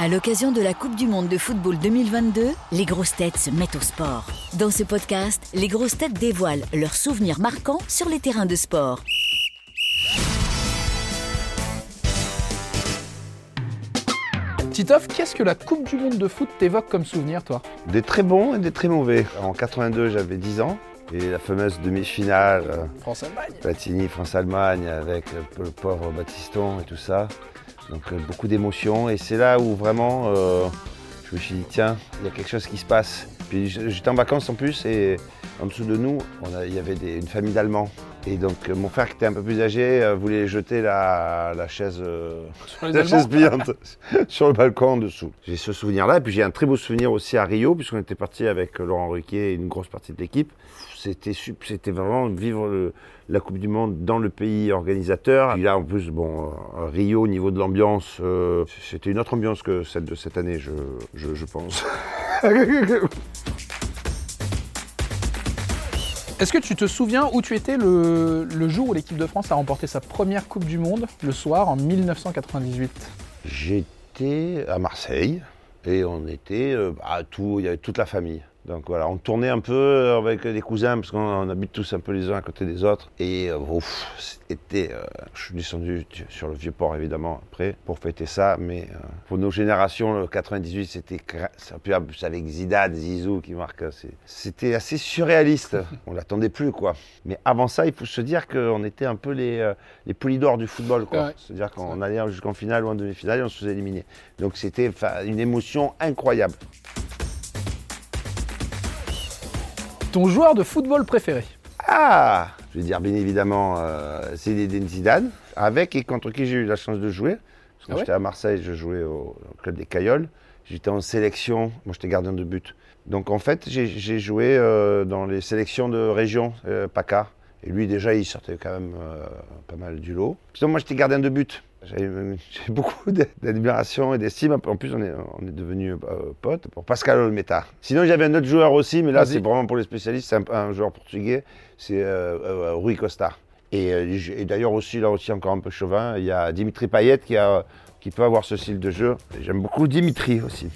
À l'occasion de la Coupe du Monde de football 2022, les grosses têtes se mettent au sport. Dans ce podcast, les grosses têtes dévoilent leurs souvenirs marquants sur les terrains de sport. Titoff, qu'est-ce que la Coupe du Monde de foot t'évoque comme souvenir, toi? Des très bons et des très mauvais. En 82, j'avais 10 ans. Et la fameuse demi-finale, euh, France-Allemagne. Platini, France-Allemagne, avec le, le pauvre Batiston et tout ça. Donc euh, beaucoup d'émotions. Et c'est là où vraiment euh, je me suis dit, tiens, il y a quelque chose qui se passe. Puis j'étais en vacances en plus et en dessous de nous, il y avait une famille d'Allemands. Et donc euh, mon frère qui était un peu plus âgé euh, voulait jeter la, la chaise, euh, Sur la chaise pliante sur le balcon en dessous. J'ai ce souvenir-là. Et puis j'ai un très beau souvenir aussi à Rio, puisqu'on était parti avec Laurent Ruquier et une grosse partie de l'équipe. C'était vraiment vivre le- la Coupe du Monde dans le pays organisateur. Puis là, en plus, bon, euh, Rio, au niveau de l'ambiance, euh, c'était une autre ambiance que celle de cette année, je, je, je pense. Est-ce que tu te souviens où tu étais le, jour où l'équipe de France a remporté sa première Coupe du Monde, le soir, en 1998 J'étais à Marseille et on était à tout, il y avait toute la famille. Donc voilà, on tournait un peu avec les cousins parce qu'on on habite tous un peu les uns à côté des autres. Et euh, ouf, c'était, euh, je suis descendu sur le vieux port évidemment après pour fêter ça, mais euh, pour nos générations, le 98 c'était, c'est avec Zidane, Zizou qui marque, c'est- c'était assez surréaliste. On l'attendait plus quoi. Mais avant ça, il faut se dire qu'on était un peu les, les polydors du football quoi. Ouais. C'est-à-dire qu'on allait jusqu'en finale ou en demi-finale et on se faisait éliminer. Donc c'était une émotion incroyable. Ton joueur de football préféré Ah Je vais dire bien évidemment euh, Zinedine Zidane, avec et contre qui j'ai eu la chance de jouer? Parce que Ah ouais? j'étais à Marseille, je jouais au, au club des Cailloles. J'étais en sélection, moi j'étais gardien de but. Donc en fait, j'ai j'ai joué euh, dans les sélections de région, euh, PACA. Et lui déjà, il sortait quand même euh, pas mal du lot. Sinon, moi j'étais gardien de but. J'ai beaucoup d'admiration et d'estime. En plus, on est, on est devenus euh, potes pour Pascal Olmeta. Sinon, j'avais un autre joueur aussi, mais là, c'est vraiment pour les spécialistes. C'est un, un joueur portugais, c'est euh, euh, Rui Costa. Et, d'ailleurs aussi, là aussi encore un peu chauvin, il y a Dimitri Payet qui, a, qui peut avoir ce style de jeu. J'aime beaucoup Dimitri aussi.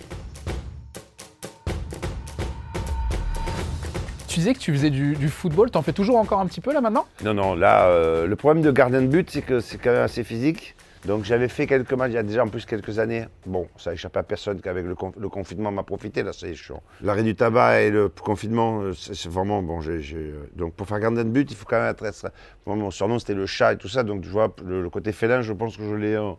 Tu disais que tu faisais du, du football, t'en fais toujours encore un petit peu là maintenant? Non, non, là, euh, le problème de gardien de but, c'est que c'est quand même assez physique. Donc j'avais fait quelques matchs il y a déjà en plus quelques années. Bon, ça a échappé à personne qu'avec le, con- le confinement m'a profité, là c'est chiant. L'arrêt du tabac et le confinement, euh, c'est vraiment bon. euh, donc pour faire gardien de but, il faut quand même être. bon, mon surnom c'était le chat et tout ça, donc tu vois, le, côté félin, je pense que je l'ai euh,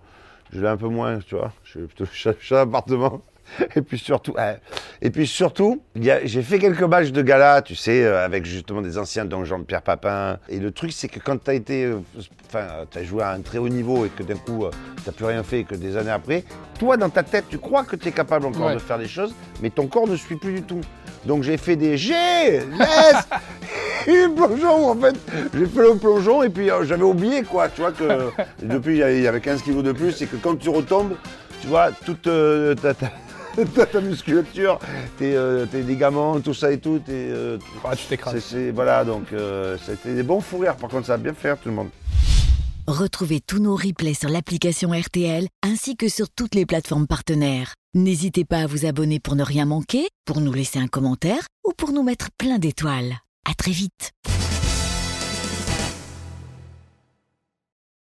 un peu moins, tu vois. Je suis plutôt chat, chat appartement. Et puis surtout, ouais. et puis surtout, j'ai fait quelques matchs de gala, tu sais, euh, avec justement des anciens, dont Jean-Pierre Papin. Et le truc, c'est que quand tu as été, euh, enfin, tu as joué à un très haut niveau et que d'un coup, tu n'as plus rien fait et que des années après, toi, dans ta tête, tu crois que tu es capable encore Ouais. de faire des choses, mais ton corps ne suit plus du tout. Donc j'ai fait des jets, yes Et plongeon, en fait, j'ai fait le plongeon et puis euh, j'avais oublié, quoi, tu vois, que depuis, il y avait- il y avait 15 kilos de plus et que quand tu retombes, tu vois, toute euh, ta, ta- ta- ta musculature, tes, euh, tes ligaments, tout ça et tout, t'es, euh, Ah, tu t'écrases. c'est- voilà, donc euh, c'était des bons fous rires. Par contre, ça a bien fait rire tout le monde. Retrouvez tous nos replays sur l'application RTL ainsi que sur toutes les plateformes partenaires. N'hésitez pas à vous abonner pour ne rien manquer, pour nous laisser un commentaire ou pour nous mettre plein d'étoiles. À très vite.